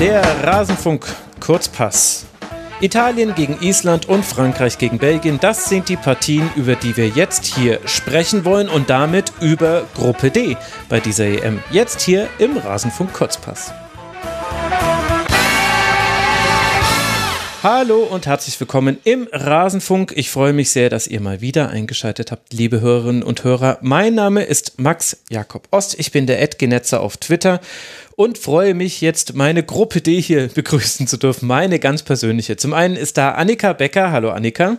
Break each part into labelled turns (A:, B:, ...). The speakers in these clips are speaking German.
A: Der Rasenfunk Kurzpass. Italien gegen Island und Frankreich gegen Belgien, das sind die Partien, über die wir jetzt hier sprechen wollen und damit über Gruppe D bei dieser EM. Jetzt hier im Rasenfunk Kurzpass. Hallo und herzlich willkommen im Rasenfunk. Ich freue mich sehr, dass ihr mal wieder eingeschaltet habt, liebe Hörerinnen und Hörer. Mein Name ist Max Jakob Ost. Ich bin der Ed Genetzer auf Twitter und freue mich jetzt, meine Gruppe D hier begrüßen zu dürfen. Meine ganz persönliche. Zum einen ist da Annika Becker. Hallo Annika.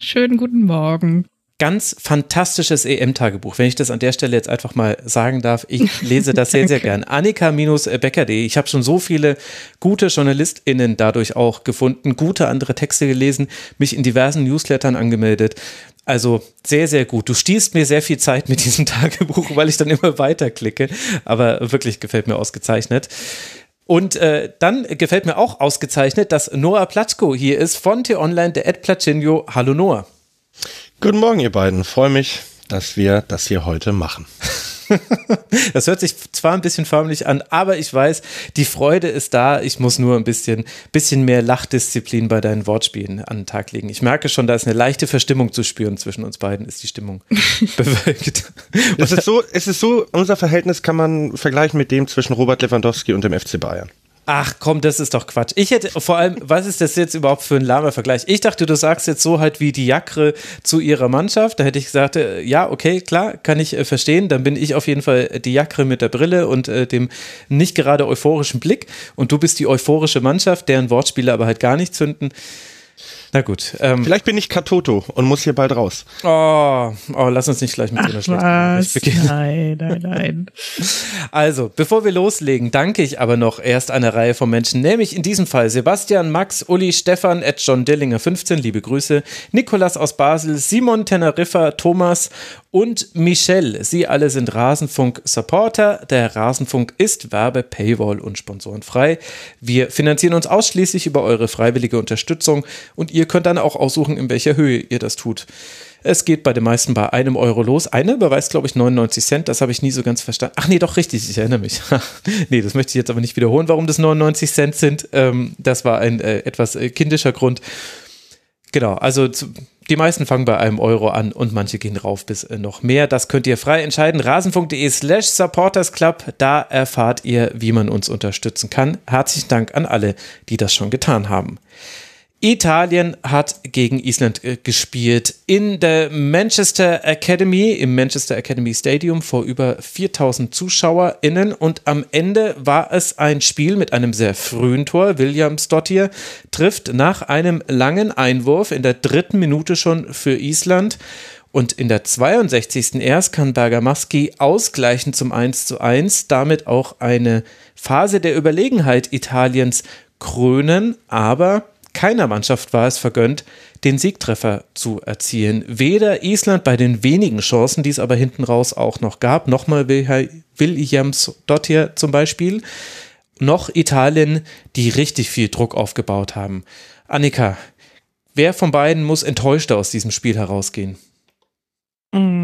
B: Schönen guten Morgen
A: ganz fantastisches EM-Tagebuch, wenn ich das an der Stelle jetzt einfach mal sagen darf. Ich lese das sehr, sehr gern. Annika-Becker.de. Ich habe schon so viele gute JournalistInnen dadurch auch gefunden, gute andere Texte gelesen, mich in diversen Newslettern angemeldet. Also sehr, sehr gut. Du stießt mir sehr viel Zeit mit diesem Tagebuch, weil ich dann immer weiterklicke. Aber wirklich gefällt mir ausgezeichnet. Und äh, dann gefällt mir auch ausgezeichnet, dass Noah Platschko hier ist von T-Online, der Ed Platschinho. Hallo Noah.
C: Guten Morgen, ihr beiden. Freue mich, dass wir das hier heute machen.
A: das hört sich zwar ein bisschen förmlich an, aber ich weiß, die Freude ist da. Ich muss nur ein bisschen, bisschen mehr Lachdisziplin bei deinen Wortspielen an den Tag legen. Ich merke schon, da ist eine leichte Verstimmung zu spüren zwischen uns beiden, ist die Stimmung bewölkt.
C: es ist so, es ist so, unser Verhältnis kann man vergleichen mit dem zwischen Robert Lewandowski und dem FC Bayern.
A: Ach komm, das ist doch Quatsch. Ich hätte vor allem, was ist das jetzt überhaupt für ein lahmer Vergleich? Ich dachte, du sagst jetzt so halt wie die Jakre zu ihrer Mannschaft. Da hätte ich gesagt, äh, ja, okay, klar, kann ich äh, verstehen. Dann bin ich auf jeden Fall die Jakre mit der Brille und äh, dem nicht gerade euphorischen Blick. Und du bist die euphorische Mannschaft, deren Wortspiele aber halt gar nicht zünden. Na gut.
C: Ähm, Vielleicht bin ich Katoto und muss hier bald raus.
A: Oh, oh lass uns nicht gleich mit so einer schlechten
B: was? beginnen. Nein, nein, nein.
A: Also, bevor wir loslegen, danke ich aber noch erst einer Reihe von Menschen, nämlich in diesem Fall Sebastian, Max, Uli, Stefan, Ed John Dillinger 15, liebe Grüße, Nikolas aus Basel, Simon Teneriffa, Thomas und Michelle. Sie alle sind Rasenfunk-Supporter. Der Rasenfunk ist Werbe, Paywall und sponsorenfrei. Wir finanzieren uns ausschließlich über eure freiwillige Unterstützung und ihr könnt dann auch aussuchen, in welcher Höhe ihr das tut. Es geht bei den meisten bei einem Euro los. Eine überweist, glaube ich, 99 Cent. Das habe ich nie so ganz verstanden. Ach nee, doch richtig, ich erinnere mich. nee, das möchte ich jetzt aber nicht wiederholen, warum das 99 Cent sind. Ähm, das war ein äh, etwas äh, kindischer Grund. Genau, also zu, die meisten fangen bei einem Euro an und manche gehen rauf bis äh, noch mehr. Das könnt ihr frei entscheiden. Rasenfunk.de slash supportersclub. Da erfahrt ihr, wie man uns unterstützen kann. Herzlichen Dank an alle, die das schon getan haben. Italien hat gegen Island äh, gespielt in der Manchester Academy, im Manchester Academy Stadium vor über 4000 ZuschauerInnen und am Ende war es ein Spiel mit einem sehr frühen Tor. Williams Dottir trifft nach einem langen Einwurf in der dritten Minute schon für Island und in der 62. erst kann Bergamaschi ausgleichen zum 1 zu 1, damit auch eine Phase der Überlegenheit Italiens krönen, aber keiner Mannschaft war es vergönnt, den Siegtreffer zu erzielen. Weder Island bei den wenigen Chancen, die es aber hinten raus auch noch gab, nochmal Williams Dottir zum Beispiel, noch Italien, die richtig viel Druck aufgebaut haben. Annika, wer von beiden muss enttäuschter aus diesem Spiel herausgehen?
B: Mm.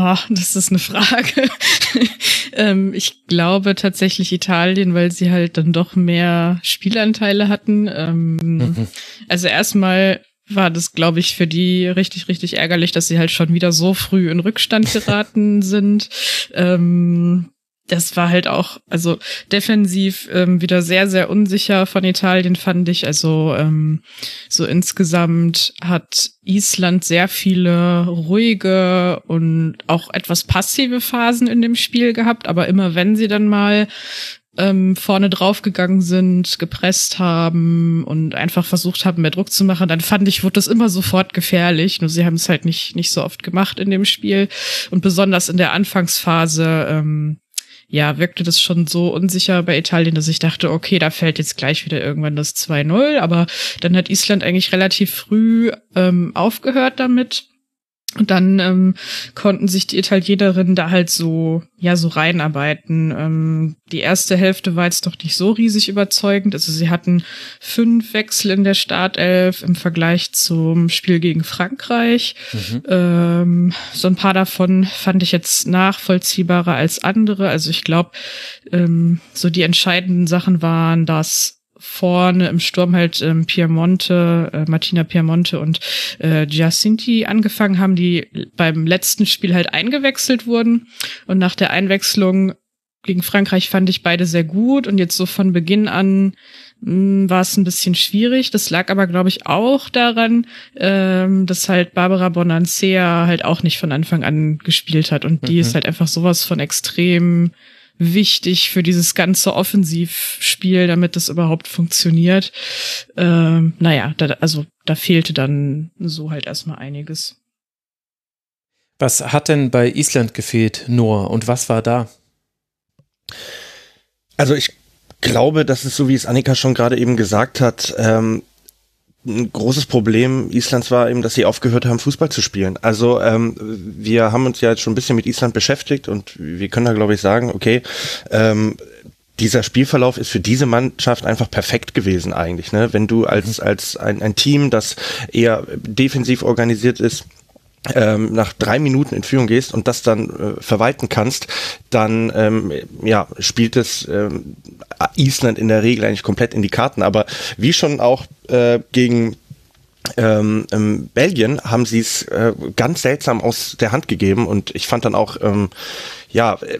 B: Oh, das ist eine Frage. ähm, ich glaube tatsächlich Italien, weil sie halt dann doch mehr Spielanteile hatten. Ähm, mhm. Also erstmal war das, glaube ich, für die richtig, richtig ärgerlich, dass sie halt schon wieder so früh in Rückstand geraten sind. Ähm, das war halt auch, also defensiv ähm, wieder sehr, sehr unsicher von Italien, fand ich. Also ähm, so insgesamt hat Island sehr viele ruhige und auch etwas passive Phasen in dem Spiel gehabt, aber immer wenn sie dann mal ähm, vorne draufgegangen sind, gepresst haben und einfach versucht haben, mehr Druck zu machen, dann fand ich, wurde das immer sofort gefährlich. Nur sie haben es halt nicht, nicht so oft gemacht in dem Spiel. Und besonders in der Anfangsphase ähm, ja, wirkte das schon so unsicher bei Italien, dass ich dachte, okay, da fällt jetzt gleich wieder irgendwann das 2-0. Aber dann hat Island eigentlich relativ früh ähm, aufgehört damit Und dann ähm, konnten sich die Italienerinnen da halt so, ja, so reinarbeiten. Ähm, die erste Hälfte war jetzt doch nicht so riesig überzeugend. Also sie hatten fünf Wechsel in der Startelf im Vergleich zum Spiel gegen Frankreich. Mhm. Ähm, so ein paar davon fand ich jetzt nachvollziehbarer als andere. Also ich glaube, ähm, so die entscheidenden Sachen waren, dass vorne im Sturm halt ähm, Piemonte, äh, Martina Piemonte und äh, Giacinti angefangen haben, die beim letzten Spiel halt eingewechselt wurden. Und nach der Einwechslung gegen Frankreich fand ich beide sehr gut und jetzt so von Beginn an hm, war es ein bisschen schwierig. Das lag aber, glaube ich, auch daran, ähm, dass halt Barbara Bonancea halt auch nicht von Anfang an gespielt hat und die mhm. ist halt einfach sowas von extrem wichtig für dieses ganze Offensivspiel, damit das überhaupt funktioniert. Ähm, naja, da, also da fehlte dann so halt erstmal einiges.
A: Was hat denn bei Island gefehlt, Noah, und was war da?
C: Also ich glaube, dass es so, wie es Annika schon gerade eben gesagt hat, ähm, ein großes Problem Islands war eben, dass sie aufgehört haben, Fußball zu spielen. Also ähm, wir haben uns ja jetzt schon ein bisschen mit Island beschäftigt und wir können da, glaube ich, sagen, okay, ähm, dieser Spielverlauf ist für diese Mannschaft einfach perfekt gewesen eigentlich. Ne? Wenn du als, als ein, ein Team, das eher defensiv organisiert ist, ähm, nach drei Minuten in Führung gehst und das dann äh, verwalten kannst, dann ähm, ja, spielt es ähm, Island in der Regel eigentlich komplett in die Karten. Aber wie schon auch äh, gegen ähm, ähm, Belgien haben sie es äh, ganz seltsam aus der Hand gegeben und ich fand dann auch, ähm, ja, äh,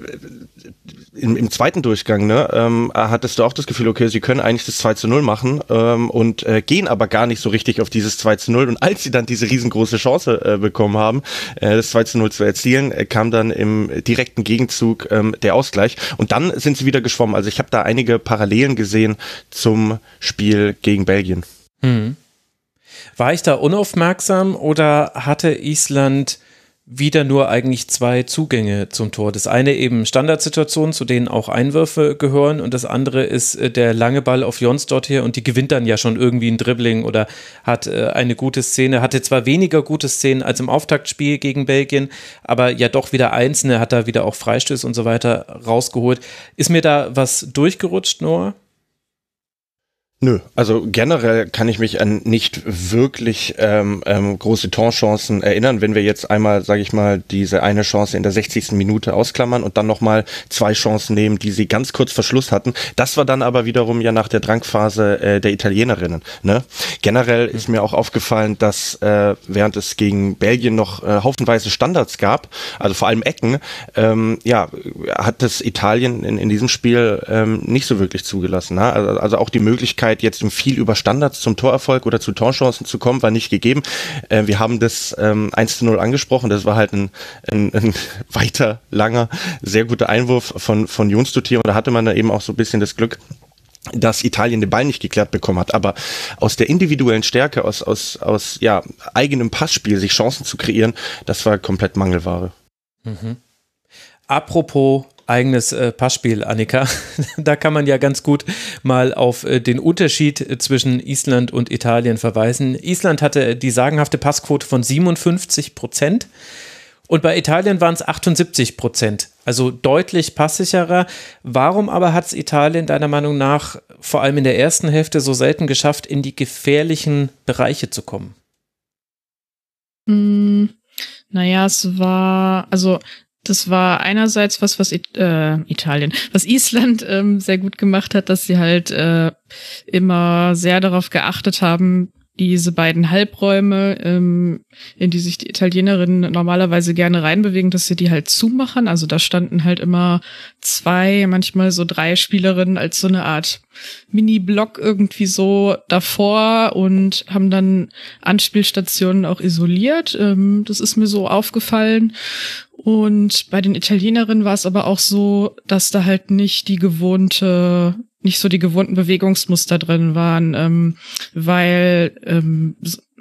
C: im, im zweiten Durchgang, ne, ähm, hattest du auch das Gefühl, okay, sie können eigentlich das 2 zu 0 machen ähm, und äh, gehen aber gar nicht so richtig auf dieses 2 zu 0. Und als sie dann diese riesengroße Chance äh, bekommen haben, äh, das 2 zu 0 zu erzielen, äh, kam dann im direkten Gegenzug ähm, der Ausgleich. Und dann sind sie wieder geschwommen. Also ich habe da einige Parallelen gesehen zum Spiel gegen Belgien. Mhm.
A: War ich da unaufmerksam oder hatte Island wieder nur eigentlich zwei Zugänge zum Tor. Das eine eben Standardsituationen, zu denen auch Einwürfe gehören und das andere ist äh, der lange Ball auf Jons dort hier und die gewinnt dann ja schon irgendwie ein Dribbling oder hat äh, eine gute Szene, hatte zwar weniger gute Szenen als im Auftaktspiel gegen Belgien, aber ja doch wieder einzelne, hat da wieder auch Freistöße und so weiter rausgeholt. Ist mir da was durchgerutscht, Noah?
C: Nö, also generell kann ich mich an nicht wirklich ähm, ähm, große Torchancen erinnern, wenn wir jetzt einmal, sage ich mal, diese eine Chance in der 60. Minute ausklammern und dann nochmal zwei Chancen nehmen, die sie ganz kurz Verschluss hatten. Das war dann aber wiederum ja nach der Drangphase äh, der Italienerinnen. Ne? Generell ist mir auch aufgefallen, dass äh, während es gegen Belgien noch äh, haufenweise Standards gab, also vor allem Ecken, ähm, ja, hat das Italien in, in diesem Spiel ähm, nicht so wirklich zugelassen. Ne? Also, also auch die Möglichkeit, Möglichkeit, jetzt viel über Standards zum Torerfolg oder zu Torchancen zu kommen, war nicht gegeben. Äh, wir haben das ähm, 1 zu 0 angesprochen. Das war halt ein, ein, ein weiter, langer, sehr guter Einwurf von, von Jons Dutier. Und da hatte man da eben auch so ein bisschen das Glück, dass Italien den Ball nicht geklärt bekommen hat. Aber aus der individuellen Stärke, aus, aus, aus ja, eigenem Passspiel, sich Chancen zu kreieren, das war komplett Mangelware.
A: Mhm. Apropos eigenes äh, Passspiel, Annika. da kann man ja ganz gut mal auf äh, den Unterschied äh, zwischen Island und Italien verweisen. Island hatte die sagenhafte Passquote von 57 Prozent. Und bei Italien waren es 78 Prozent, also deutlich passsicherer. Warum aber hat es Italien deiner Meinung nach vor allem in der ersten Hälfte so selten geschafft, in die gefährlichen Bereiche zu kommen?
B: Mm, naja, es war, also das war einerseits was, was It äh, Italien, was Island ähm, sehr gut gemacht hat, dass sie halt äh, immer sehr darauf geachtet haben, diese beiden Halbräume, ähm, in die sich die Italienerinnen normalerweise gerne reinbewegen, dass sie die halt zumachen. Also da standen halt immer zwei, manchmal so drei Spielerinnen als so eine Art Mini-Block irgendwie so davor und haben dann Anspielstationen auch isoliert. Ähm, das ist mir so aufgefallen. Und bei den Italienerinnen war es aber auch so, dass da halt nicht die gewohnte, nicht so die gewohnten Bewegungsmuster drin waren, ähm, weil ähm,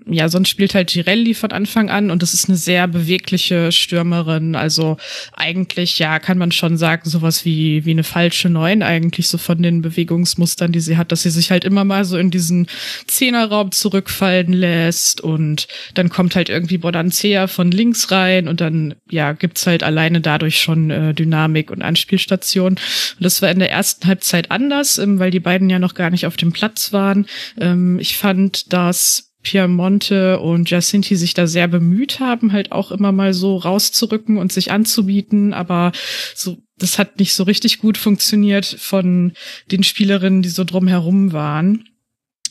B: ja, sonst spielt halt Girelli von Anfang an und das ist eine sehr bewegliche Stürmerin. Also eigentlich, ja, kann man schon sagen, sowas wie, wie eine falsche Neun eigentlich, so von den Bewegungsmustern, die sie hat, dass sie sich halt immer mal so in diesen Zehnerraum zurückfallen lässt und dann kommt halt irgendwie Bodancea von links rein und dann, ja, gibt's halt alleine dadurch schon äh, Dynamik und Anspielstation. Und das war in der ersten Halbzeit anders, ähm, weil die beiden ja noch gar nicht auf dem Platz waren. Ähm, ich fand, dass Piemonte und Jacinti sich da sehr bemüht haben, halt auch immer mal so rauszurücken und sich anzubieten, aber so, das hat nicht so richtig gut funktioniert von den Spielerinnen, die so drumherum waren.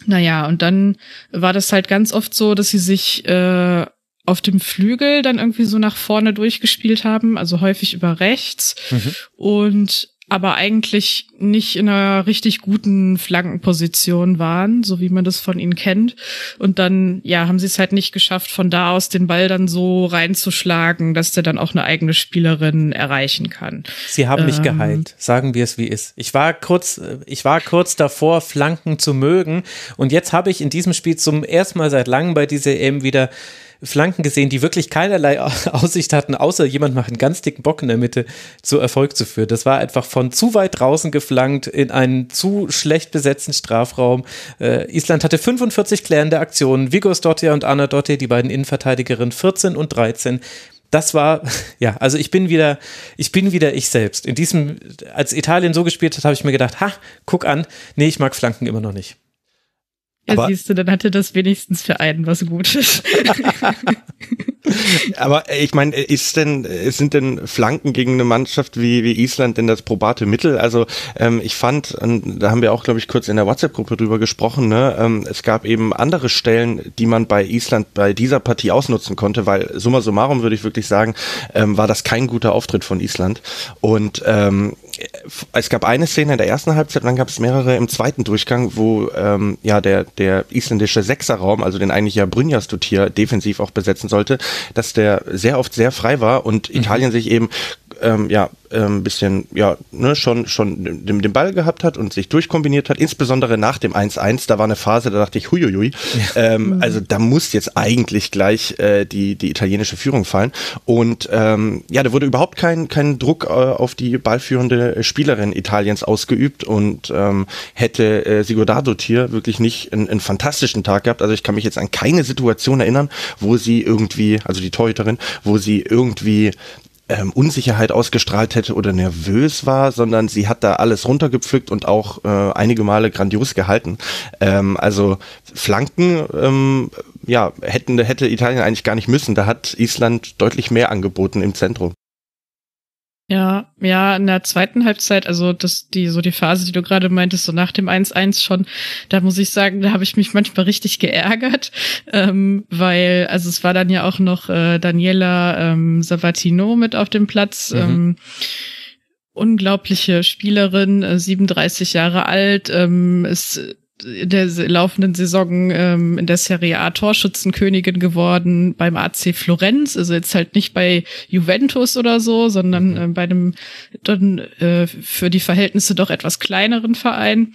B: Naja, und dann war das halt ganz oft so, dass sie sich äh, auf dem Flügel dann irgendwie so nach vorne durchgespielt haben, also häufig über rechts. Mhm. Und aber eigentlich nicht in einer richtig guten Flankenposition waren, so wie man das von ihnen kennt. Und dann, ja, haben sie es halt nicht geschafft, von da aus den Ball dann so reinzuschlagen, dass der dann auch eine eigene Spielerin erreichen kann.
A: Sie haben mich ähm, geheilt, sagen wir es wie ist. Ich war kurz, ich war kurz davor, Flanken zu mögen. Und jetzt habe ich in diesem Spiel zum ersten Mal seit langem bei dieser EM wieder Flanken gesehen, die wirklich keinerlei Aussicht hatten, außer jemand macht einen ganz dicken Bock in der Mitte zu Erfolg zu führen. Das war einfach von zu weit draußen geflankt in einen zu schlecht besetzten Strafraum. Äh, Island hatte 45 klärende Aktionen. Vigos Dottir und Anna Dottir, die beiden Innenverteidigerinnen, 14 und 13 das war, ja, also ich bin wieder, ich bin wieder ich selbst. In diesem, als Italien so gespielt hat, habe ich mir gedacht, ha, guck an, nee, ich mag Flanken immer noch nicht.
B: Ja, siehst du, dann hatte das wenigstens für einen was Gutes.
C: aber ich meine, ist denn, sind denn Flanken gegen eine Mannschaft wie, wie Island denn das probate Mittel? Also ähm, ich fand, da haben wir auch, glaube ich, kurz in der WhatsApp-Gruppe drüber gesprochen, ne? Ähm, es gab eben andere Stellen, die man bei Island bei dieser Partie ausnutzen konnte, weil summa summarum würde ich wirklich sagen, ähm, war das kein guter Auftritt von Island. Und ähm, es gab eine Szene in der ersten Halbzeit, dann gab es mehrere im zweiten Durchgang, wo ähm, ja der der isländische Sechserraum, also den eigentlich ja Brynjas hier defensiv auch besetzen sollte, dass der sehr oft sehr frei war und mhm. Italien sich eben ähm, ja ein ähm, bisschen, ja, ne, schon, schon den, den Ball gehabt hat und sich durchkombiniert hat, insbesondere nach dem 1-1, da war eine Phase, da dachte ich, huiuiui, ja. ähm, mhm. also da muss jetzt eigentlich gleich äh, die, die italienische Führung fallen und ähm, ja, da wurde überhaupt kein, kein Druck äh, auf die ballführende Spielerin Italiens ausgeübt und ähm, hätte äh, Sigurdardo hier wirklich nicht einen, einen fantastischen Tag gehabt, also ich kann mich jetzt an keine Situation erinnern, wo sie irgendwie, also die Torhüterin, wo sie irgendwie ähm, Unsicherheit ausgestrahlt hätte oder nervös war, sondern sie hat da alles runtergepflückt und auch äh, einige Male grandios gehalten. Ähm, also Flanken, ähm, ja, hätten, hätte Italien eigentlich gar nicht müssen. Da hat Island deutlich mehr angeboten im Zentrum.
B: Ja, ja, in der zweiten Halbzeit, also das, die, so die Phase, die du gerade meintest, so nach dem 1-1 schon, da muss ich sagen, da habe ich mich manchmal richtig geärgert, ähm, weil, also es war dann ja auch noch äh, Daniela ähm, Savatino mit auf dem Platz. Mhm. Ähm, unglaubliche Spielerin, äh, 37 Jahre alt, ähm, ist in der laufenden Saison ähm, in der Serie A Torschützenkönigin geworden beim AC Florenz, also jetzt halt nicht bei Juventus oder so, sondern äh, bei einem dann äh, für die Verhältnisse doch etwas kleineren Verein.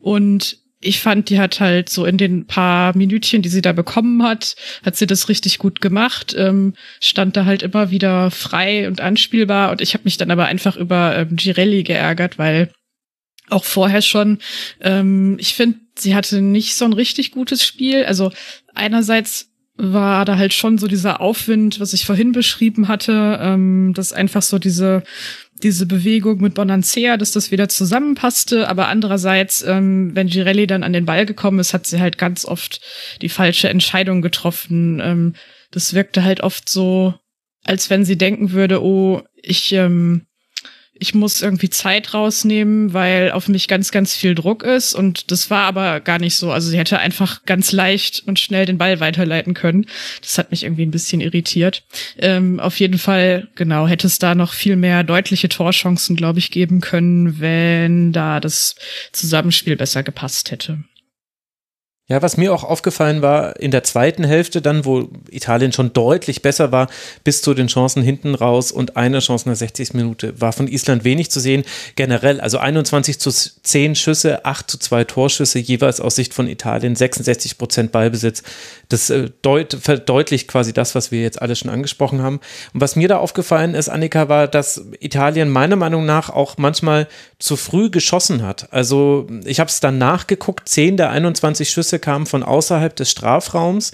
B: Und ich fand, die hat halt so in den paar Minütchen, die sie da bekommen hat, hat sie das richtig gut gemacht, ähm, stand da halt immer wieder frei und anspielbar. Und ich habe mich dann aber einfach über ähm, Girelli geärgert, weil auch vorher schon. Ähm, ich finde, sie hatte nicht so ein richtig gutes Spiel. Also einerseits war da halt schon so dieser Aufwind, was ich vorhin beschrieben hatte, ähm, dass einfach so diese diese Bewegung mit Bonancea, dass das wieder zusammenpasste, aber andererseits, ähm, wenn Girelli dann an den Ball gekommen ist, hat sie halt ganz oft die falsche Entscheidung getroffen. Ähm, das wirkte halt oft so, als wenn sie denken würde, oh, ich ähm, ich muss irgendwie Zeit rausnehmen, weil auf mich ganz, ganz viel Druck ist. Und das war aber gar nicht so. Also sie hätte einfach ganz leicht und schnell den Ball weiterleiten können. Das hat mich irgendwie ein bisschen irritiert. Ähm, auf jeden Fall, genau, hätte es da noch viel mehr deutliche Torchancen, glaube ich, geben können, wenn da das Zusammenspiel besser gepasst hätte.
A: Ja, was mir auch aufgefallen war, in der zweiten Hälfte dann, wo Italien schon deutlich besser war, bis zu den Chancen hinten raus und eine Chance in der 60. Minute, war von Island wenig zu sehen. Generell, also 21 zu 10 Schüsse, 8 zu 2 Torschüsse, jeweils aus Sicht von Italien, 66 Prozent Ballbesitz. Das äh, deut verdeutlicht quasi das, was wir jetzt alle schon angesprochen haben. Und was mir da aufgefallen ist, Annika, war, dass Italien meiner Meinung nach auch manchmal zu früh geschossen hat. Also ich habe es dann nachgeguckt, 10 der 21 Schüsse kamen von außerhalb des Strafraums.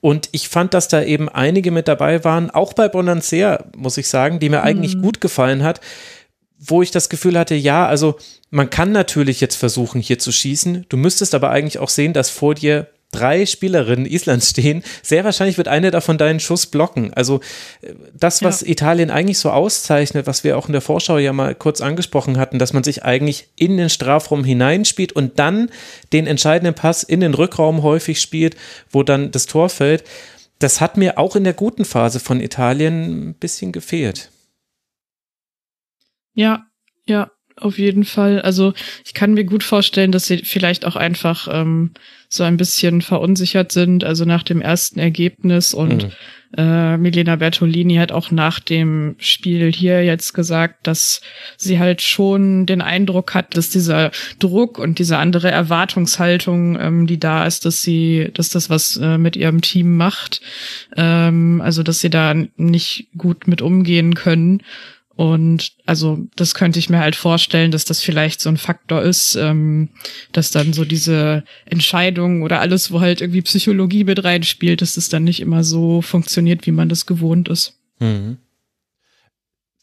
A: Und ich fand, dass da eben einige mit dabei waren, auch bei Bonansea, muss ich sagen, die mir eigentlich mhm. gut gefallen hat, wo ich das Gefühl hatte, ja, also man kann natürlich jetzt versuchen, hier zu schießen. Du müsstest aber eigentlich auch sehen, dass vor dir drei Spielerinnen Islands stehen, sehr wahrscheinlich wird eine davon deinen Schuss blocken. Also äh, das, was ja. Italien eigentlich so auszeichnet, was wir auch in der Vorschau ja mal kurz angesprochen hatten, dass man sich eigentlich in den Strafraum hineinspielt und dann den entscheidenden Pass in den Rückraum häufig spielt, wo dann das Tor fällt. Das hat mir auch in der guten Phase von Italien ein bisschen gefehlt.
B: Ja, ja, auf jeden Fall. Also ich kann mir gut vorstellen, dass sie vielleicht auch einfach ähm, so ein bisschen verunsichert sind, also nach dem ersten Ergebnis und mhm. äh, Milena Bertolini hat auch nach dem Spiel hier jetzt gesagt, dass sie halt schon den Eindruck hat, dass dieser Druck und diese andere Erwartungshaltung, ähm, die da ist, dass sie, dass das was äh, mit ihrem Team macht, ähm, also dass sie da nicht gut mit umgehen können. Und also das könnte ich mir halt vorstellen, dass das vielleicht so ein Faktor ist, ähm, dass dann so diese Entscheidung oder alles, wo halt irgendwie Psychologie mit reinspielt, dass das dann nicht immer so funktioniert, wie man das gewohnt ist. Mhm.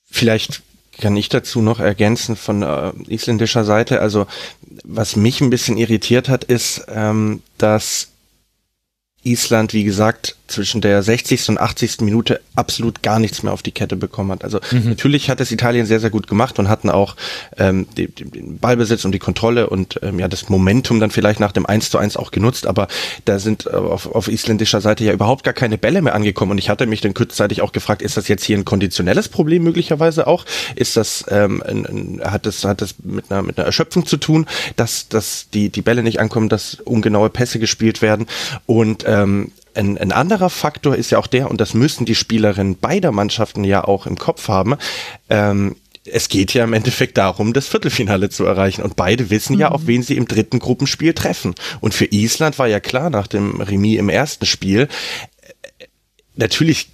C: Vielleicht kann ich dazu noch ergänzen von äh, isländischer Seite. Also was mich ein bisschen irritiert hat, ist, ähm, dass Island, wie gesagt, zwischen der 60. und 80. Minute absolut gar nichts mehr auf die Kette bekommen hat. Also mhm. natürlich hat es Italien sehr, sehr gut gemacht und hatten auch ähm, die, die, den Ballbesitz und die Kontrolle und ähm, ja das Momentum dann vielleicht nach dem 1 zu 1 auch genutzt, aber da sind äh, auf, auf isländischer Seite ja überhaupt gar keine Bälle mehr angekommen und ich hatte mich dann kurzzeitig auch gefragt, ist das jetzt hier ein konditionelles Problem möglicherweise auch? Ist das, ähm, ein, ein, hat das, hat das mit einer, mit einer Erschöpfung zu tun, dass, dass die, die Bälle nicht ankommen, dass ungenaue Pässe gespielt werden und ähm, ein, ein anderer Faktor ist ja auch der, und das müssen die Spielerinnen beider Mannschaften ja auch im Kopf haben, ähm, es geht ja im Endeffekt darum, das Viertelfinale zu erreichen. Und beide wissen mhm. ja, auf wen sie im dritten Gruppenspiel treffen. Und für Island war ja klar nach dem Remis im ersten Spiel, äh, natürlich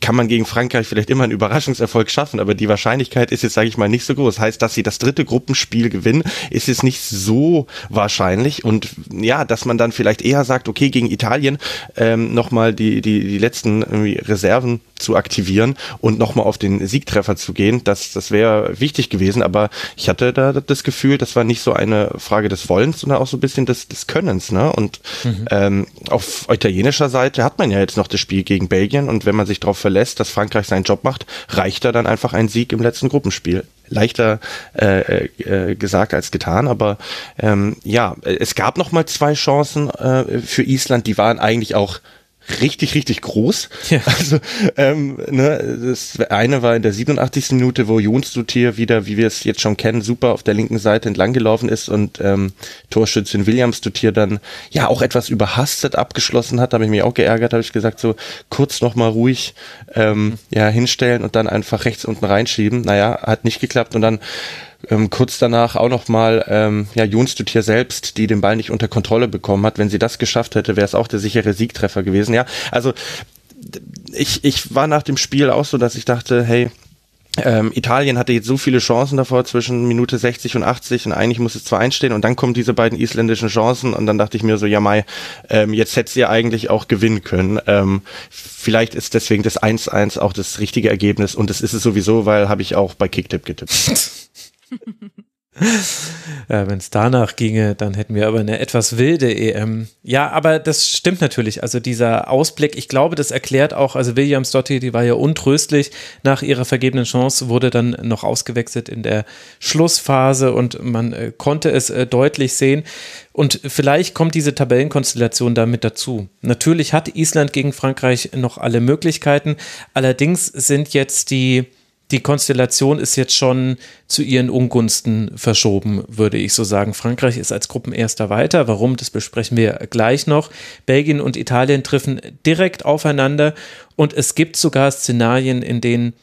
C: kann man gegen Frankreich vielleicht immer einen Überraschungserfolg schaffen, aber die Wahrscheinlichkeit ist jetzt, sage ich mal, nicht so groß. Heißt, dass sie das dritte Gruppenspiel gewinnen, ist jetzt nicht so wahrscheinlich. Und ja, dass man dann vielleicht eher sagt, okay, gegen Italien ähm, nochmal die, die, die letzten Reserven zu aktivieren und nochmal auf den Siegtreffer zu gehen, das, das wäre wichtig gewesen. Aber ich hatte da das Gefühl, das war nicht so eine Frage des Wollens, sondern auch so ein bisschen des, des Könnens. Ne? Und mhm. ähm, auf italienischer Seite hat man ja jetzt noch das Spiel gegen Belgien und wenn man sich darauf verlässt, dass Frankreich seinen Job macht, reicht da dann einfach ein Sieg im letzten Gruppenspiel. Leichter äh, äh, gesagt als getan, aber ähm, ja, es gab noch mal zwei Chancen äh, für Island, die waren eigentlich auch richtig, richtig groß. Ja. Also ähm, ne, das eine war in der 87. Minute, wo Jons Dutier wieder, wie wir es jetzt schon kennen, super auf der linken Seite entlang gelaufen ist und ähm, Torschützin Williams Dutier dann ja auch etwas überhastet abgeschlossen hat. Da habe ich mich auch geärgert, habe ich gesagt, so kurz nochmal ruhig ähm, mhm. ja hinstellen und dann einfach rechts unten reinschieben. Naja, hat nicht geklappt und dann ähm, kurz danach auch nochmal ähm, ja, Junstutier selbst, die den Ball nicht unter Kontrolle bekommen hat. Wenn sie das geschafft hätte, wäre es auch der sichere Siegtreffer gewesen. Ja, also ich, ich war nach dem Spiel auch so, dass ich dachte, hey, ähm, Italien hatte jetzt so viele Chancen davor zwischen Minute 60 und 80 und eigentlich muss es zwar einstehen und dann kommen diese beiden isländischen Chancen und dann dachte ich mir so, ja Mai, ähm, jetzt hätte sie ja eigentlich auch gewinnen können. Ähm, vielleicht ist deswegen das 1-1 auch das richtige Ergebnis und das ist es sowieso, weil habe ich auch bei Kicktip getippt.
A: ja, Wenn es danach ginge, dann hätten wir aber eine etwas wilde EM. Ja, aber das stimmt natürlich. Also dieser Ausblick, ich glaube, das erklärt auch, also Williams Dotti, die war ja untröstlich nach ihrer vergebenen Chance, wurde dann noch ausgewechselt in der Schlussphase und man äh, konnte es äh, deutlich sehen. Und vielleicht kommt diese Tabellenkonstellation damit dazu. Natürlich hat Island gegen Frankreich noch alle Möglichkeiten. Allerdings sind jetzt die die Konstellation ist jetzt schon zu ihren Ungunsten verschoben, würde ich so sagen. Frankreich ist als Gruppenerster weiter. Warum, das besprechen wir gleich noch. Belgien und Italien treffen direkt aufeinander und es gibt sogar Szenarien, in denen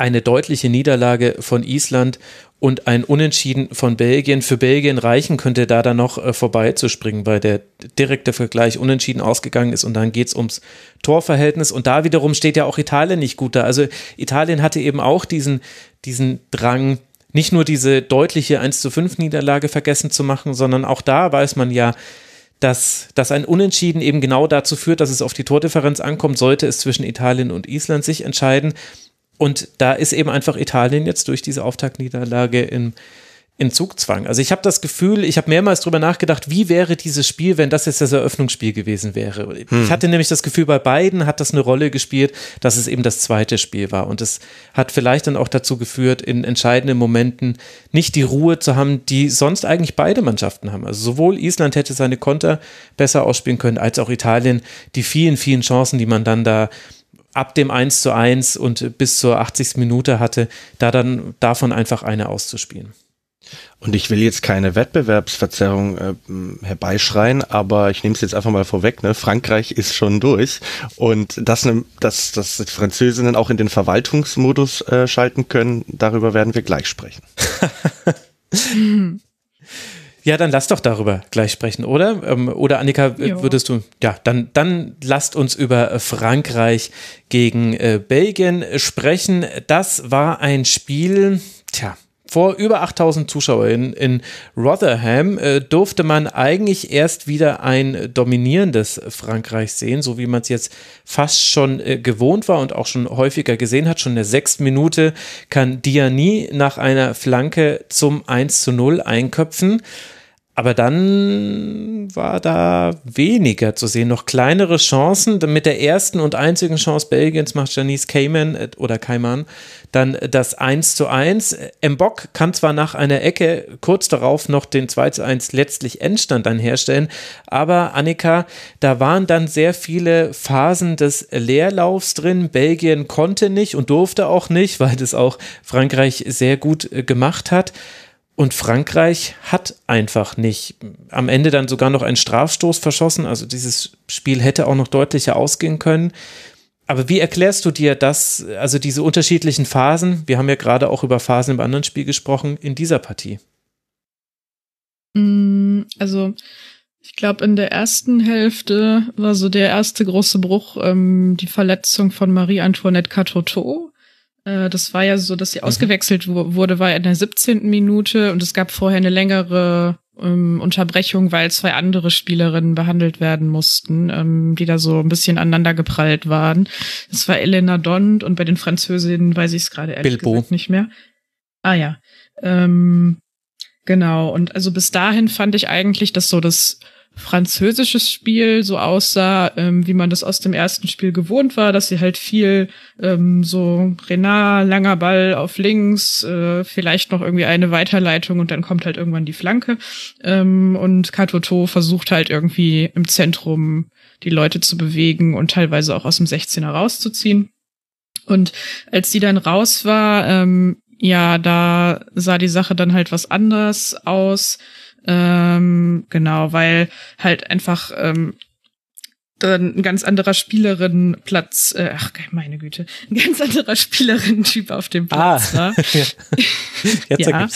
A: eine deutliche Niederlage von Island und ein Unentschieden von Belgien für Belgien reichen könnte, da dann noch äh, vorbeizuspringen, weil der direkte Vergleich unentschieden ausgegangen ist und dann geht es ums Torverhältnis und da wiederum steht ja auch Italien nicht gut da. Also Italien hatte eben auch diesen, diesen Drang, nicht nur diese deutliche 1 zu 5 Niederlage vergessen zu machen, sondern auch da weiß man ja, dass, dass ein Unentschieden eben genau dazu führt, dass es auf die Tordifferenz ankommt, sollte es zwischen Italien und Island sich entscheiden. Und da ist eben einfach Italien jetzt durch diese Auftaktniederlage in, in Zugzwang. Also ich habe das Gefühl, ich habe mehrmals drüber nachgedacht, wie wäre dieses Spiel, wenn das jetzt das Eröffnungsspiel gewesen wäre. Hm. Ich hatte nämlich das Gefühl, bei beiden hat das eine Rolle gespielt, dass es eben das zweite Spiel war. Und es hat vielleicht dann auch dazu geführt, in entscheidenden Momenten nicht die Ruhe zu haben, die sonst eigentlich beide Mannschaften haben. Also sowohl Island hätte seine Konter besser ausspielen können, als auch Italien die vielen, vielen Chancen, die man dann da ab dem 1 zu 1 und bis zur 80. Minute hatte, da dann davon einfach eine auszuspielen.
C: Und ich will jetzt keine Wettbewerbsverzerrung äh, herbeischreien, aber ich nehme es jetzt einfach mal vorweg. Ne? Frankreich ist schon durch und dass, ne, dass, dass die Französinnen auch in den Verwaltungsmodus äh, schalten können, darüber werden wir gleich sprechen.
A: Ja, dann lass doch darüber gleich sprechen, oder? Ähm, oder Annika, jo. würdest du, ja, dann, dann lasst uns über Frankreich gegen äh, Belgien sprechen. Das war ein Spiel, tja, vor über 8000 Zuschauerinnen in Rotherham äh, durfte man eigentlich erst wieder ein dominierendes Frankreich sehen, so wie man es jetzt fast schon äh, gewohnt war und auch schon häufiger gesehen hat. Schon in der sechsten Minute kann Diani nach einer Flanke zum 1 zu 0 einköpfen. Aber dann war da weniger zu sehen, noch kleinere Chancen. Mit der ersten und einzigen Chance Belgiens macht Janice Cayman äh, oder Kaiman dann das 1 zu 1. Mbok kann zwar nach einer Ecke kurz darauf noch den 2 zu 1 letztlich Endstand dann herstellen, aber Annika, da waren dann sehr viele Phasen des Leerlaufs drin. Belgien konnte nicht und durfte auch nicht, weil das auch Frankreich sehr gut äh, gemacht hat. Und Frankreich hat einfach nicht am Ende dann sogar noch einen Strafstoß verschossen. Also dieses Spiel hätte auch noch deutlicher ausgehen können. Aber wie erklärst du dir das, also diese unterschiedlichen Phasen? Wir haben ja gerade auch über Phasen im anderen Spiel gesprochen, in dieser Partie.
B: Mm, also, ich glaube, in der ersten Hälfte war so der erste große Bruch ähm, die Verletzung von Marie-Antoinette Catoteau das war ja so, dass sie mhm. ausgewechselt wurde, war in der 17. Minute und es gab vorher eine längere ähm, Unterbrechung, weil zwei andere Spielerinnen behandelt werden mussten, ähm, die da so ein bisschen aneinander geprallt waren. Das war Elena Dont und bei den Französinnen weiß ich es gerade ehrlich Bilbo. gesagt nicht mehr. Ah ja. Ähm, genau. Und also bis dahin fand ich eigentlich, dass so das französisches Spiel so aussah, ähm, wie man das aus dem ersten Spiel gewohnt war, dass sie halt viel ähm, so Renard, langer Ball auf links, äh, vielleicht noch irgendwie eine Weiterleitung und dann kommt halt irgendwann die Flanke. Ähm, und Katoto versucht halt irgendwie im Zentrum die Leute zu bewegen und teilweise auch aus dem 16er rauszuziehen. Und als die dann raus war, ähm, ja, da sah die Sache dann halt was anders aus. Ähm, genau, weil halt einfach ähm, dann ein ganz anderer Spielerinnenplatz, äh, ach meine Güte, ein ganz anderer Spielerinnen-Typ auf dem Platz ah, war. Jetzt ja.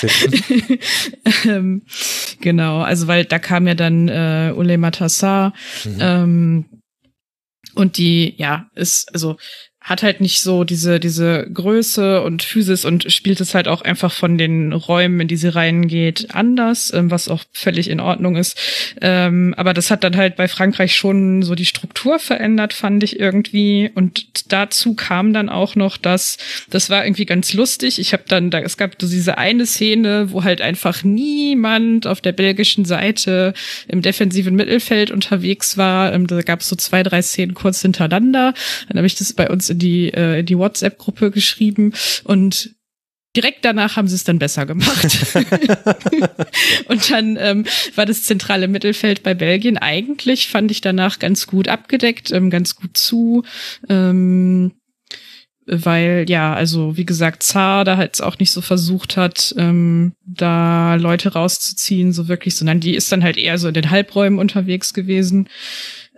B: ähm, genau, also weil da kam ja dann äh, Ule Matassar mhm. ähm, und die, ja, ist, also hat halt nicht so diese, diese Größe und Physis und spielt es halt auch einfach von den Räumen, in die sie reingeht, anders, ähm, was auch völlig in Ordnung ist. Ähm, aber das hat dann halt bei Frankreich schon so die Struktur verändert, fand ich irgendwie. Und dazu kam dann auch noch, dass, das war irgendwie ganz lustig. Ich habe dann, da, es gab so diese eine Szene, wo halt einfach niemand auf der belgischen Seite im defensiven Mittelfeld unterwegs war. Ähm, da gab es so zwei, drei Szenen kurz hintereinander. Dann habe ich das bei uns die, äh, die WhatsApp-Gruppe geschrieben und direkt danach haben sie es dann besser gemacht. und dann ähm, war das zentrale Mittelfeld bei Belgien eigentlich, fand ich danach ganz gut abgedeckt, ähm, ganz gut zu. Ähm, weil ja, also wie gesagt, Zar da halt auch nicht so versucht hat, ähm, da Leute rauszuziehen, so wirklich, sondern die ist dann halt eher so in den Halbräumen unterwegs gewesen.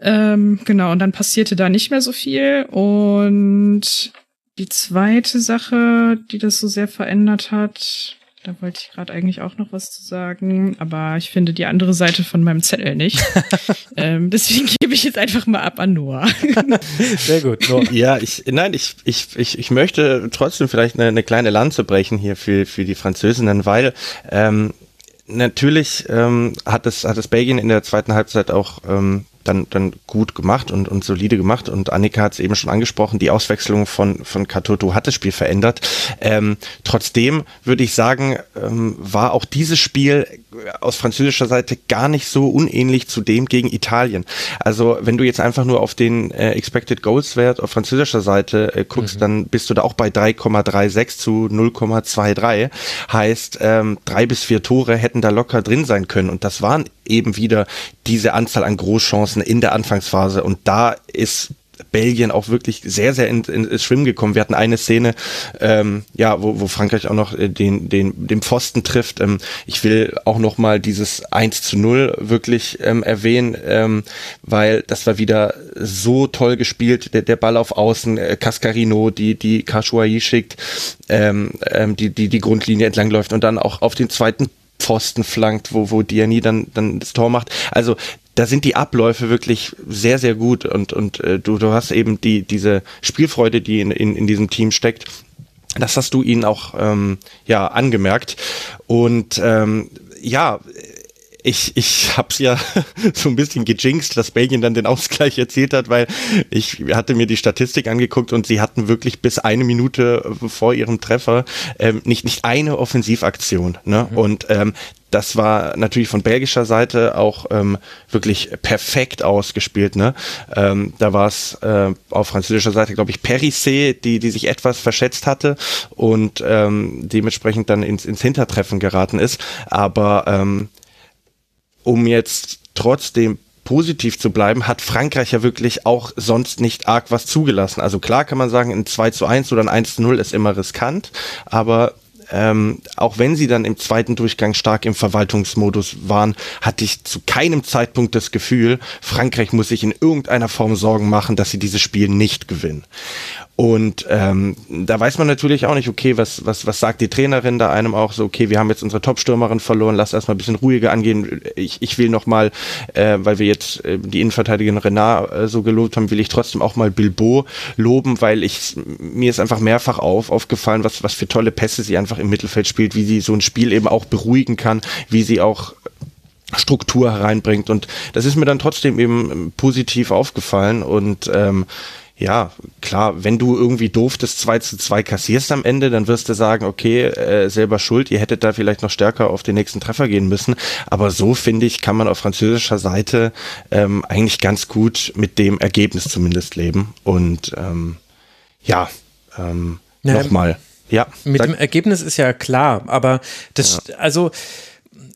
B: Ähm, genau, und dann passierte da nicht mehr so viel. Und die zweite Sache, die das so sehr verändert hat, da wollte ich gerade eigentlich auch noch was zu sagen, aber ich finde die andere Seite von meinem Zettel nicht. ähm, deswegen gebe ich jetzt einfach mal ab an Noah.
C: Sehr gut. Noah. Ja, ich, nein, ich, ich, ich, ich möchte trotzdem vielleicht eine, eine kleine Lanze brechen hier für, für die Französinnen, weil ähm, natürlich ähm, hat es hat es Belgien in der zweiten Halbzeit auch ähm, dann, dann gut gemacht und, und solide gemacht. Und Annika hat es eben schon angesprochen, die Auswechslung von, von Katoto hat das Spiel verändert. Ähm, trotzdem würde ich sagen, ähm, war auch dieses Spiel aus französischer Seite gar nicht so unähnlich zu dem gegen Italien. Also wenn du jetzt einfach nur auf den äh, Expected Goals Wert auf französischer Seite äh, guckst, mhm. dann bist du da auch bei 3,36 zu 0,23. Heißt, ähm, drei bis vier Tore hätten da locker drin sein können. Und das waren eben wieder diese Anzahl an Großchancen in der Anfangsphase. Und da ist Belgien auch wirklich sehr, sehr ins in, Schwimmen gekommen. Wir hatten eine Szene, ähm, ja, wo, wo Frankreich auch noch äh, den, den, den Pfosten trifft. Ähm, ich will auch noch mal dieses 1 zu 0 wirklich ähm, erwähnen, ähm, weil das war wieder so toll gespielt. Der, der Ball auf Außen, äh, Cascarino, die, die Kashuai schickt, ähm, ähm, die, die die Grundlinie entlang läuft und dann auch auf den zweiten Pfosten flankt, wo, wo Diani dann, dann das Tor macht. Also da sind die Abläufe wirklich sehr, sehr gut und, und äh, du, du hast eben die, diese Spielfreude, die in, in, in diesem Team steckt. Das hast du ihnen auch ähm, ja angemerkt. Und ähm, ja, ich, ich habe es ja so ein bisschen gejinxt, dass Belgien dann den Ausgleich erzielt hat, weil ich hatte mir die Statistik angeguckt und sie hatten wirklich bis eine Minute vor ihrem Treffer ähm, nicht, nicht eine Offensivaktion. Ne? Mhm. Und ähm, das war natürlich von belgischer Seite auch ähm, wirklich perfekt ausgespielt. Ne? Ähm, da war es äh, auf französischer Seite, glaube ich, Perissé, die, die sich etwas verschätzt hatte und ähm, dementsprechend dann ins, ins Hintertreffen geraten ist. Aber ähm, um jetzt trotzdem positiv zu bleiben, hat Frankreich ja wirklich auch sonst nicht arg was zugelassen. Also klar kann man sagen, ein 2 zu 1 oder ein 1 zu 0 ist immer riskant, aber ähm, auch wenn sie dann im zweiten Durchgang stark im Verwaltungsmodus waren, hatte ich zu keinem Zeitpunkt das Gefühl, Frankreich muss sich in irgendeiner Form Sorgen machen, dass sie dieses Spiel nicht gewinnen. Und ähm, da weiß man natürlich auch nicht, okay, was, was, was sagt die Trainerin da einem auch so, okay, wir haben jetzt unsere Top-Stürmerin verloren, lass erstmal ein bisschen ruhiger angehen. Ich, ich will nochmal, äh, weil wir jetzt äh, die Innenverteidigerin Renard äh, so gelobt haben, will ich trotzdem auch mal Bilbo loben, weil ich mir ist einfach mehrfach auf, aufgefallen, was, was für tolle Pässe sie einfach im Mittelfeld spielt, wie sie so ein Spiel eben auch beruhigen kann, wie sie auch Struktur hereinbringt. Und das ist mir dann trotzdem eben positiv aufgefallen und ähm, ja, klar, wenn du irgendwie doof das 2 zu 2 kassierst am Ende, dann wirst du sagen, okay, äh, selber schuld, ihr hättet da vielleicht noch stärker auf den nächsten Treffer gehen müssen. Aber so, finde ich, kann man auf französischer Seite ähm, eigentlich ganz gut mit dem Ergebnis zumindest leben. Und ähm, ja, ähm, naja, nochmal. Ja,
A: mit dem Ergebnis ist ja klar, aber das, ja. also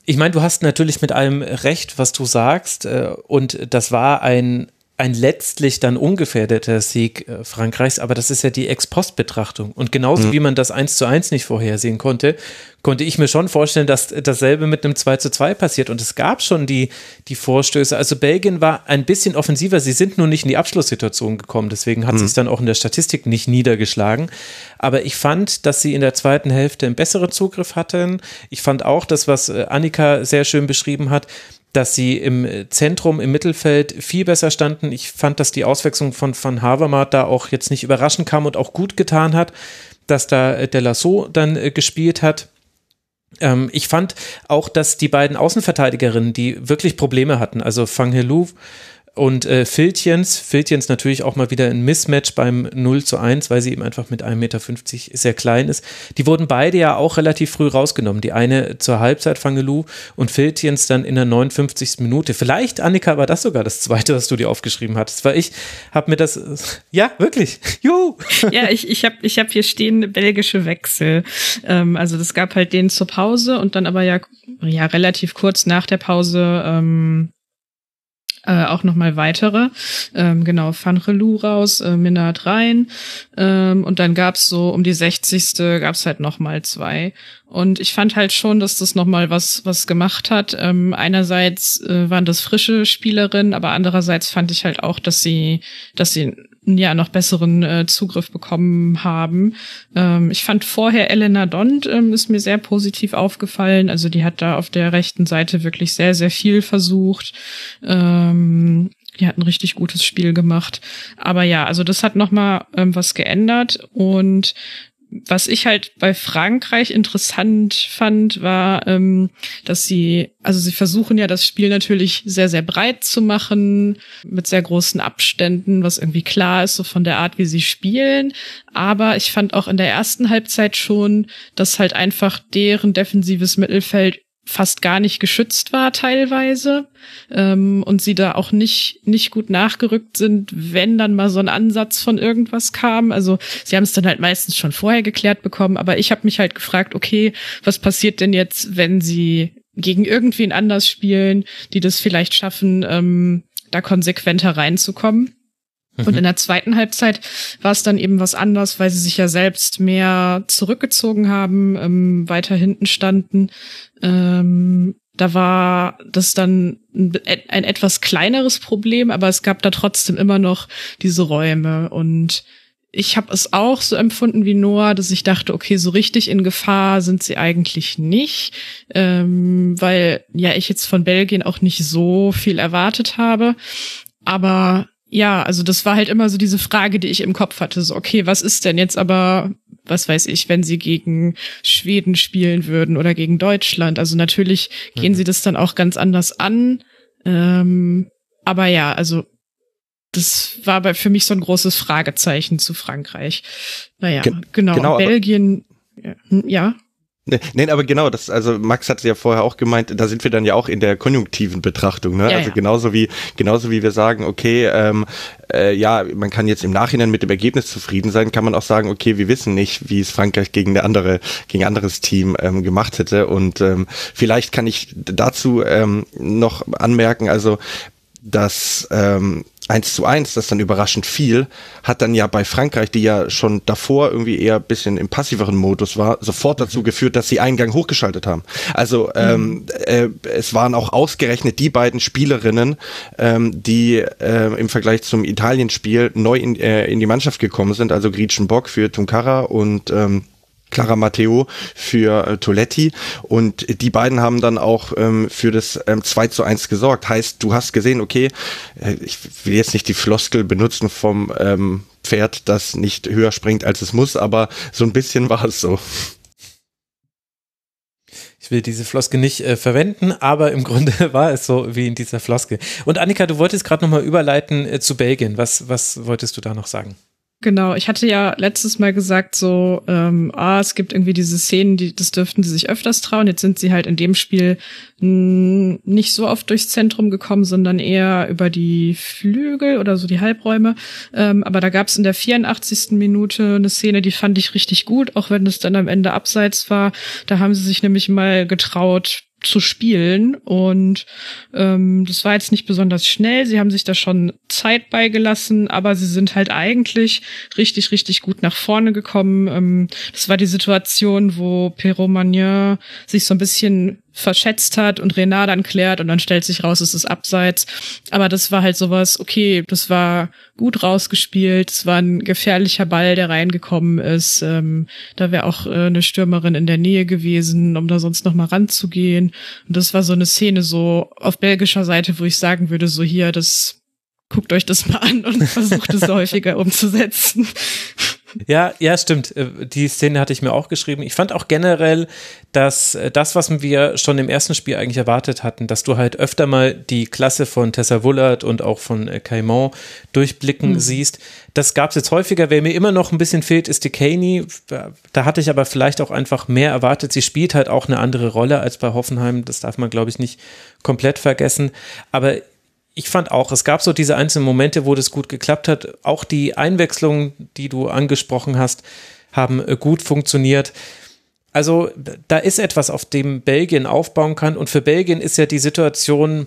A: ich meine, du hast natürlich mit allem recht, was du sagst, äh, und das war ein ein letztlich dann ungefährdeter Sieg äh, Frankreichs, aber das ist ja die Ex-Post-Betrachtung. Und genauso mhm. wie man das 1 zu 1 nicht vorhersehen konnte, konnte ich mir schon vorstellen, dass dasselbe mit einem 2 zu 2 passiert. Und es gab schon die, die Vorstöße. Also Belgien war ein bisschen offensiver. Sie sind nur nicht in die Abschlusssituation gekommen. Deswegen hat mhm. sich dann auch in der Statistik nicht niedergeschlagen. Aber ich fand, dass sie in der zweiten Hälfte einen besseren Zugriff hatten. Ich fand auch das, was äh, Annika sehr schön beschrieben hat, dass sie im Zentrum, im Mittelfeld viel besser standen. Ich fand, dass die Auswechslung von Van Havermaet da auch jetzt nicht überraschend kam und auch gut getan hat, dass da äh, der Lasso dann äh, gespielt hat. Ähm, ich fand auch, dass die beiden Außenverteidigerinnen, die wirklich Probleme hatten, also Fang Helou und äh, Filtjens, Filtjens natürlich auch mal wieder ein Mismatch beim 0 zu 1, weil sie eben einfach mit 1,50 Meter sehr klein ist. Die wurden beide ja auch relativ früh rausgenommen. Die eine zur Halbzeit Fangelu und Filtjens dann in der 59. Minute. Vielleicht, Annika, war das sogar das zweite, was du dir aufgeschrieben hattest, weil ich habe mir das, ja, wirklich, juhu.
B: Ja, ich, ich habe ich hab hier stehen belgische Wechsel. Ähm, also das gab halt den zur Pause und dann aber ja, ja relativ kurz nach der Pause ähm, äh, auch nochmal weitere. Ähm, genau, Van Relou raus, äh, Minard rein. Ähm, und dann gab's so um die 60. gab's halt nochmal zwei. Und ich fand halt schon, dass das nochmal was, was gemacht hat. Ähm, einerseits äh, waren das frische Spielerinnen, aber andererseits fand ich halt auch, dass sie, dass sie ja noch besseren äh, Zugriff bekommen haben. Ähm, ich fand vorher Elena Dont ähm, ist mir sehr positiv aufgefallen. Also die hat da auf der rechten Seite wirklich sehr, sehr viel versucht. Ähm, die hat ein richtig gutes Spiel gemacht. Aber ja, also das hat nochmal ähm, was geändert und was ich halt bei Frankreich interessant fand, war, ähm, dass sie, also sie versuchen ja das Spiel natürlich sehr, sehr breit zu machen, mit sehr großen Abständen, was irgendwie klar ist, so von der Art, wie sie spielen. Aber ich fand auch in der ersten Halbzeit schon, dass halt einfach deren defensives Mittelfeld fast gar nicht geschützt war teilweise ähm, und sie da auch nicht nicht gut nachgerückt sind, wenn dann mal so ein Ansatz von irgendwas kam. Also sie haben es dann halt meistens schon vorher geklärt bekommen, aber ich habe mich halt gefragt, okay, was passiert denn jetzt, wenn sie gegen irgendwen anders spielen, die das vielleicht schaffen, ähm, da konsequenter reinzukommen? Und in mhm. der zweiten Halbzeit war es dann eben was anders, weil sie sich ja selbst mehr zurückgezogen haben, ähm, weiter hinten standen. Ähm, da war das dann ein, ein, etwas kleineres Problem, aber es gab da trotzdem immer noch diese Räume. Und ich habe es auch so empfunden wie Noah, dass ich dachte, okay, so richtig in Gefahr sind sie eigentlich nicht, ähm, weil ja ich jetzt von Belgien auch nicht so viel erwartet habe. Aber ja, also das war halt immer so diese Frage, die ich im Kopf hatte. So, okay, was ist denn jetzt aber, was weiß ich, wenn sie gegen Schweden spielen würden oder gegen Deutschland? Also natürlich mhm. gehen sie das dann auch ganz anders an. Ähm, aber ja, also das war bei, für mich so ein großes Fragezeichen zu Frankreich. Naja, Ge genau. genau Belgien, ja.
C: Nein, aber genau, das, also Max hat es ja vorher auch gemeint, da sind wir dann ja auch in der konjunktiven Betrachtung, ne? Ja, also ja. genauso wie, genauso wie wir sagen, okay, ähm, äh, ja, man kann jetzt im Nachhinein mit dem Ergebnis zufrieden sein, kann man auch sagen, okay, wir wissen nicht, wie es Frankreich gegen eine andere, gegen ein anderes Team ähm, gemacht hätte. Und ähm, vielleicht kann ich dazu ähm, noch anmerken, also dass ähm, 1 zu 1, das dann überraschend viel, hat dann ja bei Frankreich, die ja schon davor irgendwie eher bisschen im passiveren Modus war, sofort mhm. dazu geführt, dass sie Eingang hochgeschaltet haben. Also ähm, mhm. äh, es waren auch ausgerechnet die beiden Spielerinnen, ähm, die äh, im Vergleich zum Italienspiel neu in, äh, in die Mannschaft gekommen sind, also Gretchen Bock für Tunkara und ähm, Clara Matteo für äh, Toletti und die beiden haben dann auch ähm, für das ähm, 2 zu 1 gesorgt. Heißt, du hast gesehen, okay, äh, ich will jetzt nicht die Floskel benutzen vom ähm, Pferd, das nicht höher springt, als es muss, aber so ein bisschen war es so.
A: Ich will diese Floske nicht äh, verwenden, aber im Grunde war es so wie in dieser Floske. Und Annika, du wolltest gerade nochmal überleiten äh, zu Belgien. Was, was wolltest du da noch sagen?
B: Genau, ich hatte ja letztes Mal gesagt, so, ähm, ah, es gibt irgendwie diese Szenen, die, das dürften sie sich öfters trauen. Jetzt sind sie halt in dem Spiel nicht so oft durchs Zentrum gekommen, sondern eher über die Flügel oder so die Halbräume. Ähm, aber da gab es in der 84. Minute eine Szene, die fand ich richtig gut, auch wenn es dann am Ende abseits war. Da haben sie sich nämlich mal getraut, zu spielen. Und ähm, das war jetzt nicht besonders schnell. Sie haben sich da schon Zeit beigelassen, aber sie sind halt eigentlich richtig, richtig gut nach vorne gekommen. Ähm, das war die Situation, wo Perrault Magnin sich so ein bisschen verschätzt hat und Renard dann klärt und dann stellt sich raus, es ist abseits. Aber das war halt sowas, okay, das war gut rausgespielt, es war ein gefährlicher Ball, der reingekommen ist. Ähm, da wäre auch äh, eine Stürmerin in der Nähe gewesen, um da sonst noch mal ranzugehen. Und das war so eine Szene so auf belgischer Seite, wo ich sagen würde, so hier, das guckt euch das mal an und versucht es häufiger umzusetzen.
A: Ja, ja, stimmt. Äh, die Szene hatte ich mir auch geschrieben. Ich fand auch generell, dass äh, das, was wir schon im ersten Spiel eigentlich erwartet hatten, dass du halt öfter mal die Klasse von Tessa Wullard und auch von äh, Caimont durchblicken mhm. siehst. Das gab es jetzt häufiger. Wer mir immer noch ein bisschen fehlt, ist die Kaney. Da hatte ich aber vielleicht auch einfach mehr erwartet. Sie spielt halt auch eine andere Rolle als bei Hoffenheim. Das darf man, glaube ich, nicht komplett vergessen. Aber ich fand auch, es gab so diese einzelnen Momente, wo das gut geklappt hat. Auch die Einwechslungen, die du angesprochen hast, haben äh, gut funktioniert. Also da ist etwas, auf dem Belgien aufbauen kann. Und für Belgien ist ja die Situation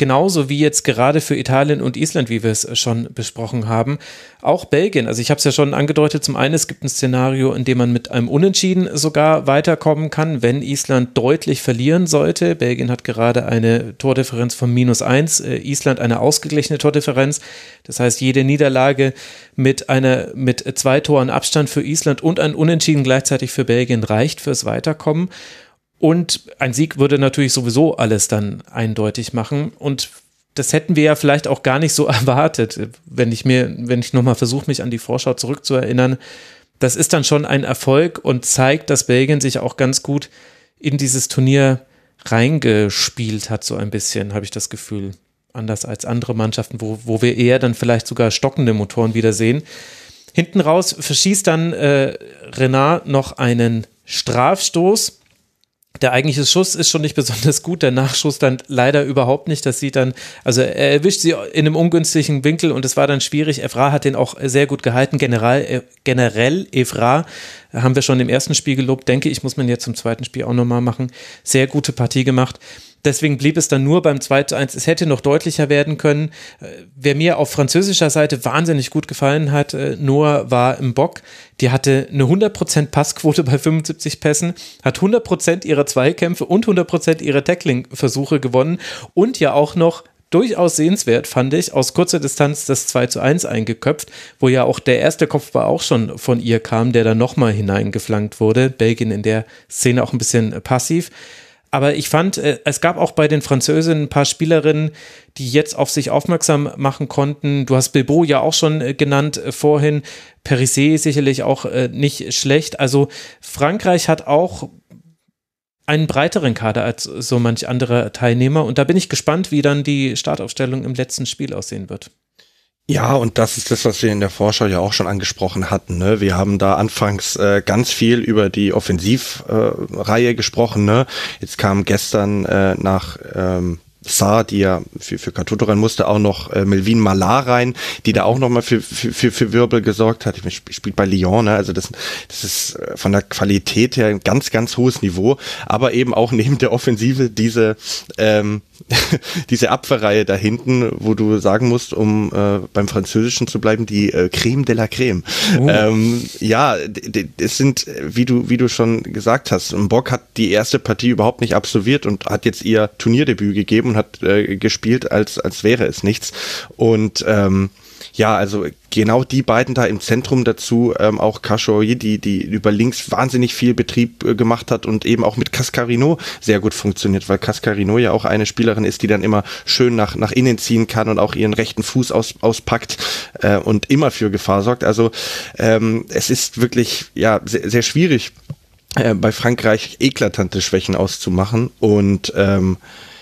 A: genauso wie jetzt gerade für Italien und Island, wie wir es schon besprochen haben, auch Belgien. Also ich habe es ja schon angedeutet, zum einen, es gibt ein Szenario, in dem man mit einem Unentschieden sogar weiterkommen kann, wenn Island deutlich verlieren sollte. Belgien hat gerade eine Tordifferenz von minus eins, äh, Island eine ausgeglichene Tordifferenz. Das heißt, jede Niederlage mit einer, mit zwei Toren Abstand für Island und ein Unentschieden gleichzeitig für Belgien reicht fürs Weiterkommen. Und ein Sieg würde natürlich sowieso alles dann eindeutig machen. Und das hätten wir ja vielleicht auch gar nicht so erwartet, wenn ich mir, wenn ich nochmal versuche, mich an die Vorschau zurückzuerinnern. Das ist dann schon ein Erfolg und zeigt, dass Belgien sich auch ganz gut in dieses Turnier reingespielt hat, so ein bisschen, habe ich das Gefühl. Anders als andere Mannschaften, wo, wo wir eher dann vielleicht sogar stockende Motoren wieder sehen. Hinten raus verschießt dann äh, Renard noch einen Strafstoß der eigentliche Schuss ist schon nicht besonders gut, der Nachschuss dann leider überhaupt nicht. Das sieht dann, also er erwischt sie in einem ungünstigen Winkel und es war dann schwierig. Evra hat den auch sehr gut gehalten. General, äh, generell Evra haben wir schon im ersten Spiel gelobt, denke ich, muss man jetzt zum zweiten Spiel auch nochmal machen. Sehr gute Partie gemacht. Deswegen blieb es dann nur beim 2 zu 1. Es hätte noch deutlicher werden können. Äh, wer mir auf französischer Seite wahnsinnig gut gefallen hat, äh, Noah war im Bock. Die hatte eine 100% Passquote bei 75 Pässen, hat 100% ihrer Zweikämpfe und 100% ihrer Tackling-Versuche gewonnen und ja auch noch durchaus sehenswert, fand ich, aus kurzer Distanz das 2 zu 1 eingeköpft, wo ja auch der erste Kopfball auch schon von ihr kam, der dann nochmal hineingeflankt wurde. Belgien in der Szene auch ein bisschen passiv. Aber ich fand, äh, es gab auch bei den Französinnen ein paar Spielerinnen, die jetzt auf sich aufmerksam machen konnten. Du hast Bilbo ja auch schon äh, genannt äh, vorhin. Perisset sicherlich auch nicht schlecht. Also Frankreich hat auch einen breiteren Kader als so manch andere Teilnehmer. Und da bin ich gespannt, wie dann die Startaufstellung im letzten Spiel aussehen wird.
C: Ja, und das ist das, was wir in der Vorschau ja auch schon angesprochen hatten. Ne? Wir haben da anfangs äh, ganz viel über die Offensivreihe äh, gesprochen. Ne? Jetzt kam gestern äh, nach ähm, Saar, die ja für, für Katoto rein musste, auch noch äh, Melvin Malar rein, die da auch nochmal für, für, für, für Wirbel gesorgt hat. Ich spielt bei Lyon, ne? also das, das ist äh, von der Qualität her ein ganz, ganz hohes Niveau, aber eben auch neben der Offensive diese, ähm, diese Abwehrreihe da hinten, wo du sagen musst, um äh, beim Französischen zu bleiben, die äh, Creme de la Creme. Oh. Ähm, ja, es sind, wie du, wie du schon gesagt hast, Bock hat die erste Partie überhaupt nicht absolviert und hat jetzt ihr Turnierdebüt gegeben und hat äh, gespielt, als, als wäre es nichts. Und ähm, ja, also genau die beiden da im Zentrum dazu, ähm, auch Kashoyi, die, die über links wahnsinnig viel Betrieb äh, gemacht hat und eben auch mit Cascarino sehr gut funktioniert, weil Cascarino ja auch eine Spielerin ist, die dann immer schön nach, nach innen ziehen kann und auch ihren rechten Fuß aus, auspackt äh, und immer für Gefahr sorgt. Also ähm, es ist wirklich ja sehr, sehr schwierig, äh, bei Frankreich eklatante Schwächen auszumachen und ähm,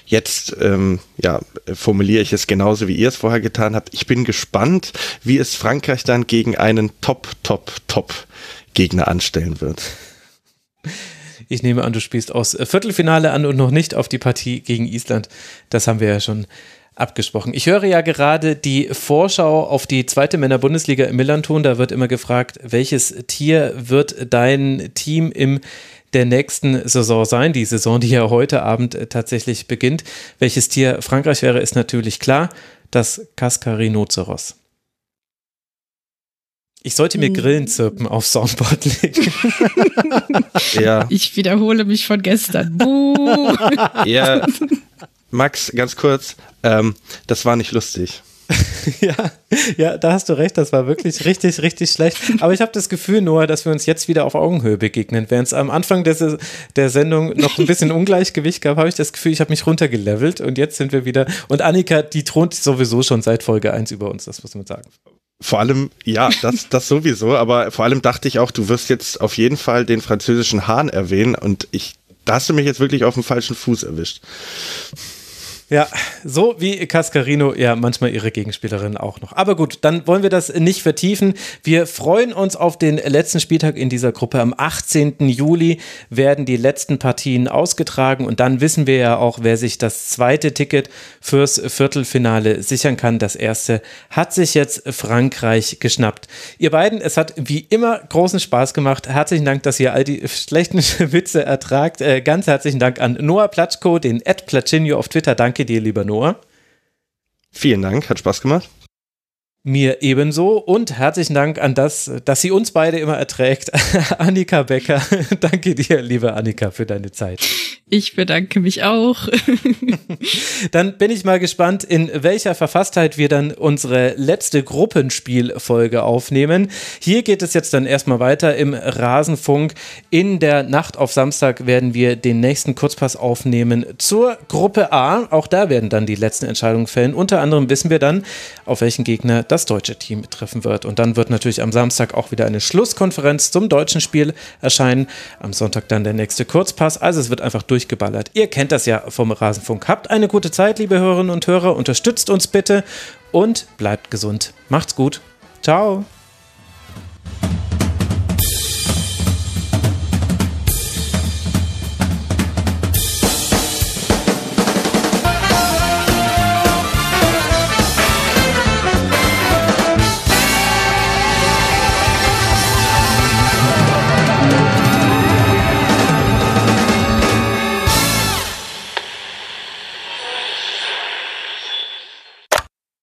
C: Jetzt ähm, ja, formuliere ich es genauso, wie ihr es vorher getan habt. Ich bin gespannt, wie es Frankreich dann gegen einen Top, Top, Top Gegner anstellen wird.
A: Ich nehme an, du spielst aus Viertelfinale an und noch nicht auf die Partie gegen Island. Das haben wir ja schon abgesprochen. Ich höre ja gerade die Vorschau auf die zweite Männer-Bundesliga im Millanton. Da wird immer gefragt, welches Tier wird dein Team im der nächsten Saison sein. Die Saison, die ja heute Abend äh, tatsächlich beginnt. Welches Tier Frankreich wäre, ist natürlich klar. Das Cascarinoceros. Ich sollte mir hm. Grillenzirpen auf Soundboard legen.
B: ja. Ich wiederhole mich von gestern.
C: ja, Max, ganz kurz, ähm, das war nicht lustig.
A: ja, ja, da hast du recht, das war wirklich richtig, richtig schlecht. Aber ich habe das Gefühl, Noah, dass wir uns jetzt wieder auf Augenhöhe begegnen. Während es am Anfang des, der Sendung noch ein bisschen Ungleichgewicht gab, habe ich das Gefühl, ich habe mich runtergelevelt und jetzt sind wir wieder. Und Annika, die thront sowieso schon seit Folge 1 über uns, das muss man sagen.
C: Vor allem, ja, das, das sowieso, aber vor allem dachte ich auch, du wirst jetzt auf jeden Fall den französischen Hahn erwähnen und ich, da hast du mich jetzt wirklich auf dem falschen Fuß erwischt.
A: Ja, so wie Cascarino ja manchmal ihre Gegenspielerin auch noch. Aber gut, dann wollen wir das nicht vertiefen. Wir freuen uns auf den letzten Spieltag in dieser Gruppe. Am 18. Juli werden die letzten Partien ausgetragen und dann wissen wir ja auch, wer sich das zweite Ticket fürs Viertelfinale sichern kann. Das erste hat sich jetzt Frankreich geschnappt. Ihr beiden, es hat wie immer großen Spaß gemacht. Herzlichen Dank, dass ihr all die schlechten Witze ertragt. Äh, ganz herzlichen Dank an Noah Platschko, den Ed Platschinho auf Twitter. Danke Danke dir, lieber Noah.
C: Vielen Dank, hat Spaß gemacht.
A: Mir ebenso und herzlichen Dank an das, dass sie uns beide immer erträgt. Annika Becker, danke dir, liebe Annika, für deine Zeit.
B: Ich bedanke mich auch.
A: dann bin ich mal gespannt, in welcher Verfasstheit wir dann unsere letzte Gruppenspielfolge aufnehmen. Hier geht es jetzt dann erstmal weiter im Rasenfunk. In der Nacht auf Samstag werden wir den nächsten Kurzpass aufnehmen zur Gruppe A. Auch da werden dann die letzten Entscheidungen fällen. Unter anderem wissen wir dann, auf welchen Gegner das deutsche Team treffen wird. Und dann wird natürlich am Samstag auch wieder eine Schlusskonferenz zum deutschen Spiel erscheinen. Am Sonntag dann der nächste Kurzpass. Also es wird einfach durchgeballert. Ihr kennt das ja vom Rasenfunk. Habt eine gute Zeit, liebe Hörerinnen und Hörer. Unterstützt uns bitte und bleibt gesund. Macht's gut. Ciao.